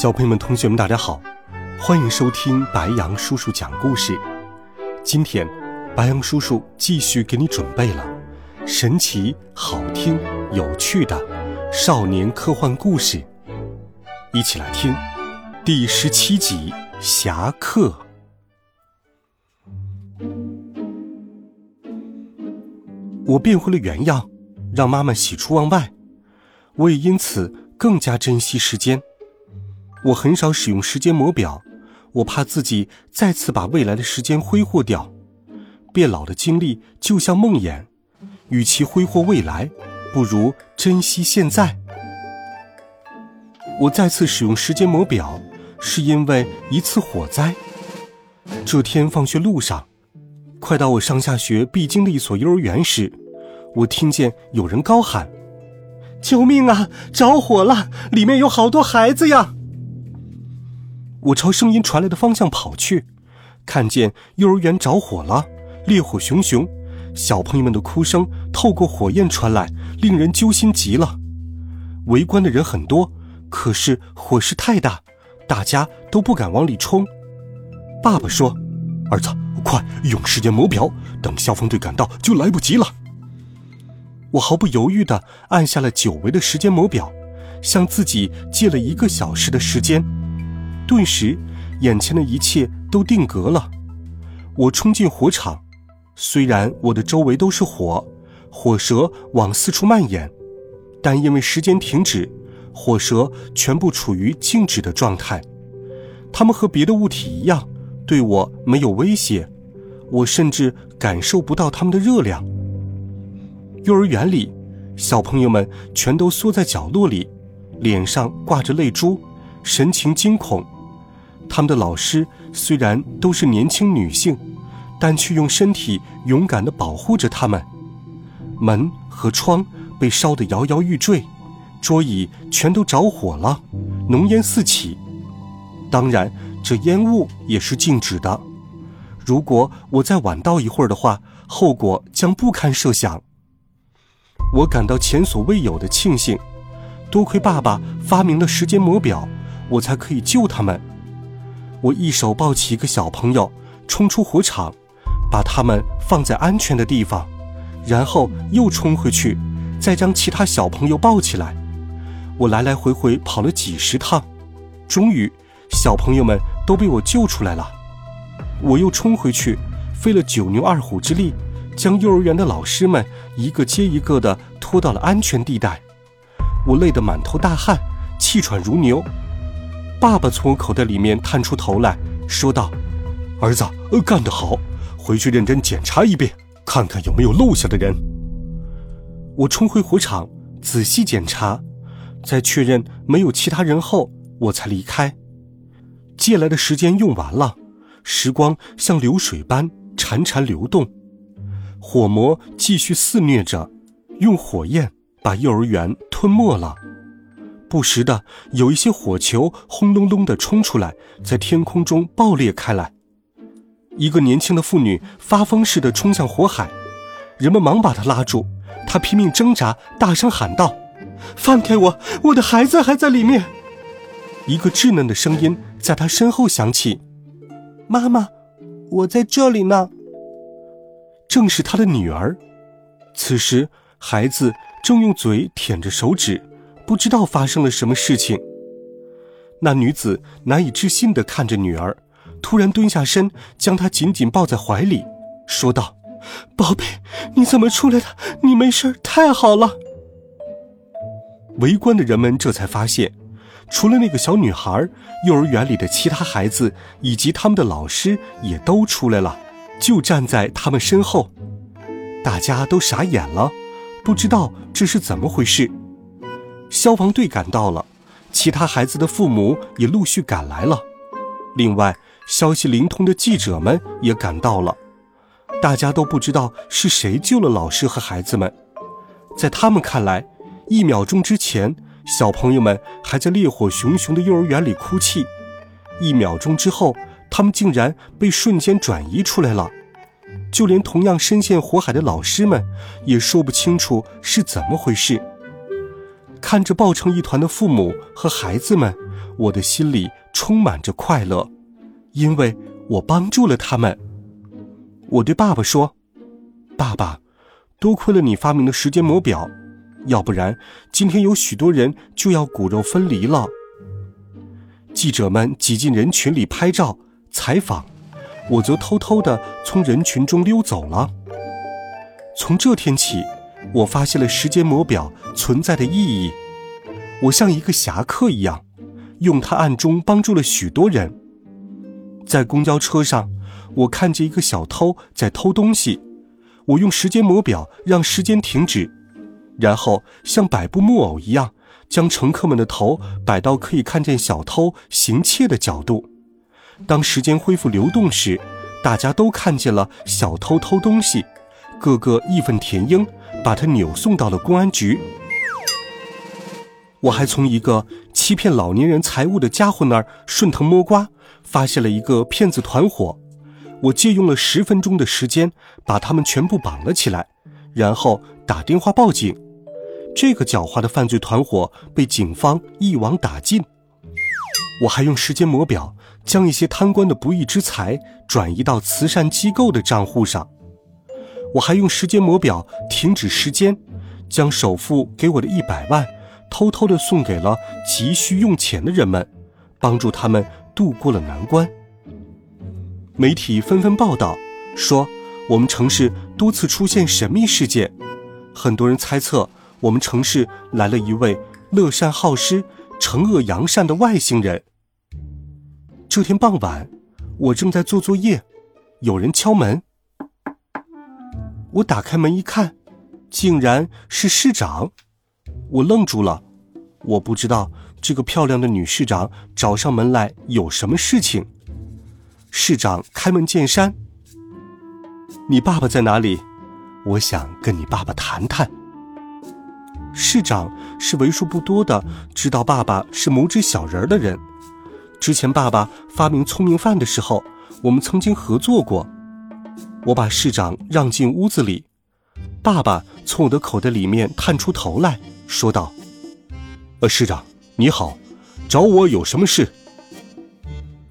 小朋友们、同学们，大家好，欢迎收听白羊叔叔讲故事。今天，白羊叔叔继续给你准备了神奇、好听、有趣的少年科幻故事，一起来听第十七集《侠客》。我变回了原样，让妈妈喜出望外，我也因此更加珍惜时间。我很少使用时间魔表，我怕自己再次把未来的时间挥霍掉。变老的经历就像梦魇，与其挥霍未来，不如珍惜现在。我再次使用时间魔表，是因为一次火灾。这天放学路上，快到我上下学必经的一所幼儿园时，我听见有人高喊：“救命啊！着火了，里面有好多孩子呀！”我朝声音传来的方向跑去，看见幼儿园着火了，烈火熊熊，小朋友们的哭声透过火焰传来，令人揪心极了。围观的人很多，可是火势太大，大家都不敢往里冲。爸爸说：“儿子，快用时间魔表，等消防队赶到就来不及了。”我毫不犹豫地按下了久违的时间魔表，向自己借了一个小时的时间。顿时，眼前的一切都定格了。我冲进火场，虽然我的周围都是火，火舌往四处蔓延，但因为时间停止，火舌全部处于静止的状态。它们和别的物体一样，对我没有威胁，我甚至感受不到它们的热量。幼儿园里，小朋友们全都缩在角落里，脸上挂着泪珠，神情惊恐。他们的老师虽然都是年轻女性，但却用身体勇敢地保护着他们。门和窗被烧得摇摇欲坠，桌椅全都着火了，浓烟四起。当然，这烟雾也是静止的。如果我再晚到一会儿的话，后果将不堪设想。我感到前所未有的庆幸，多亏爸爸发明了时间魔表，我才可以救他们。我一手抱起一个小朋友，冲出火场，把他们放在安全的地方，然后又冲回去，再将其他小朋友抱起来。我来来回回跑了几十趟，终于，小朋友们都被我救出来了。我又冲回去，费了九牛二虎之力，将幼儿园的老师们一个接一个地拖到了安全地带。我累得满头大汗，气喘如牛。爸爸从口袋里面探出头来说道：“儿子，干得好！回去认真检查一遍，看看有没有漏下的人。”我冲回火场，仔细检查，在确认没有其他人后，我才离开。借来的时间用完了，时光像流水般潺潺流动，火魔继续肆虐着，用火焰把幼儿园吞没了。不时的有一些火球轰隆隆的冲出来，在天空中爆裂开来。一个年轻的妇女发疯似的冲向火海，人们忙把她拉住，她拼命挣扎，大声喊道：“放开我，我的孩子还在里面！”一个稚嫩的声音在她身后响起：“妈妈，我在这里呢。”正是她的女儿。此时，孩子正用嘴舔着手指。不知道发生了什么事情。那女子难以置信地看着女儿，突然蹲下身，将她紧紧抱在怀里，说道：“宝贝，你怎么出来的？你没事，太好了。”围观的人们这才发现，除了那个小女孩，幼儿园里的其他孩子以及他们的老师也都出来了，就站在他们身后。大家都傻眼了，不知道这是怎么回事。消防队赶到了，其他孩子的父母也陆续赶来了。另外，消息灵通的记者们也赶到了。大家都不知道是谁救了老师和孩子们。在他们看来，一秒钟之前，小朋友们还在烈火熊熊的幼儿园里哭泣；一秒钟之后，他们竟然被瞬间转移出来了。就连同样深陷火海的老师们，也说不清楚是怎么回事。看着抱成一团的父母和孩子们，我的心里充满着快乐，因为我帮助了他们。我对爸爸说：“爸爸，多亏了你发明的时间魔表，要不然今天有许多人就要骨肉分离了。”记者们挤进人群里拍照采访。我则偷偷地从人群中溜走了。从这天起，我发现了时间魔表存在的意义。我像一个侠客一样，用它暗中帮助了许多人。在公交车上，我看见一个小偷在偷东西，我用时间魔表让时间停止，然后像摆布木偶一样，将乘客们的头摆到可以看见小偷行窃的角度。当时间恢复流动时，大家都看见了小偷偷东西，个个义愤填膺，把他扭送到了公安局。我还从一个欺骗老年人财物的家伙那儿顺藤摸瓜，发现了一个骗子团伙。我借用了十分钟的时间，把他们全部绑了起来，然后打电话报警。这个狡猾的犯罪团伙被警方一网打尽。我还用时间魔表。将一些贪官的不义之财转移到慈善机构的账户上，我还用时间魔表停止时间，将首付给我的一百万偷偷的送给了急需用钱的人们，帮助他们度过了难关。媒体纷纷报道说，我们城市多次出现神秘事件，很多人猜测我们城市来了一位乐善好施、惩恶扬善的外星人。这天傍晚，我正在做作业，有人敲门。我打开门一看，竟然是市长。我愣住了，我不知道这个漂亮的女市长找上门来有什么事情。市长开门见山：“你爸爸在哪里？我想跟你爸爸谈谈。”市长是为数不多的知道爸爸是拇指小人的人。之前爸爸发明聪明饭的时候，我们曾经合作过。我把市长让进屋子里，爸爸从我的口袋里面探出头来说道：“呃，市长你好，找我有什么事？”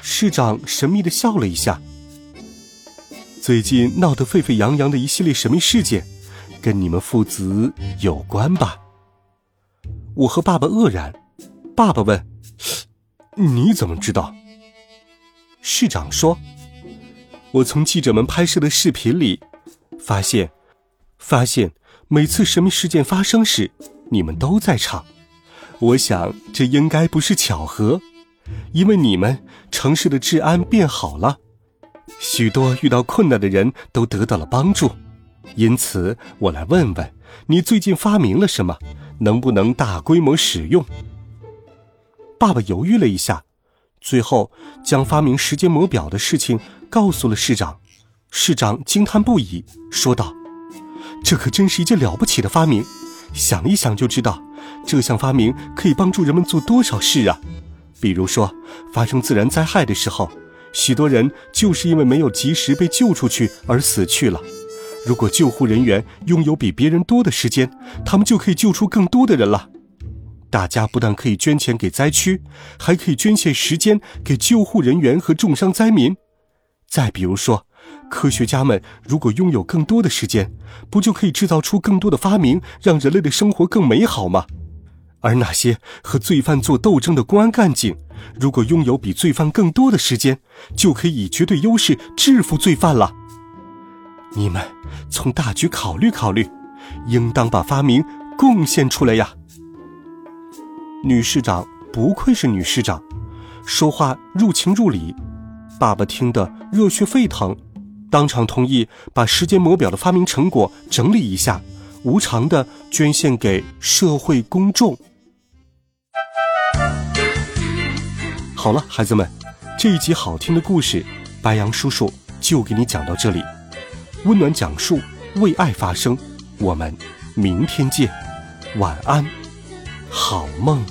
市长神秘的笑了一下。最近闹得沸沸扬扬的一系列神秘事件，跟你们父子有关吧？我和爸爸愕然。爸爸问。你怎么知道？市长说：“我从记者们拍摄的视频里发现，发现每次神秘事件发生时，你们都在场。我想这应该不是巧合，因为你们城市的治安变好了，许多遇到困难的人都得到了帮助。因此，我来问问你最近发明了什么，能不能大规模使用？”爸爸犹豫了一下，最后将发明时间魔表的事情告诉了市长。市长惊叹不已，说道：“这可真是一件了不起的发明！想一想就知道，这项发明可以帮助人们做多少事啊！比如说，发生自然灾害的时候，许多人就是因为没有及时被救出去而死去了。如果救护人员拥有比别人多的时间，他们就可以救出更多的人了。”大家不但可以捐钱给灾区，还可以捐献时间给救护人员和重伤灾民。再比如说，科学家们如果拥有更多的时间，不就可以制造出更多的发明，让人类的生活更美好吗？而那些和罪犯做斗争的公安干警，如果拥有比罪犯更多的时间，就可以以绝对优势制服罪犯了。你们从大局考虑考虑，应当把发明贡献出来呀。女市长不愧是女市长，说话入情入理。爸爸听得热血沸腾，当场同意把时间魔表的发明成果整理一下，无偿的捐献给社会公众。好了，孩子们，这一集好听的故事，白杨叔叔就给你讲到这里。温暖讲述，为爱发声，我们明天见，晚安，好梦。